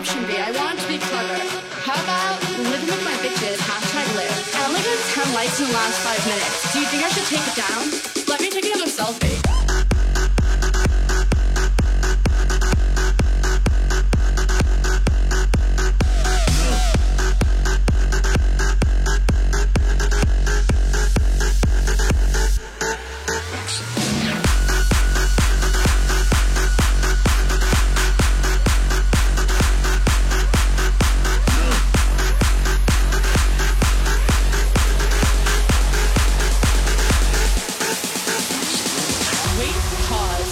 I want it to be clever. How about living with my bitches, hashtag live. I only got 10 likes in the last five minutes. Do you think I should take it down?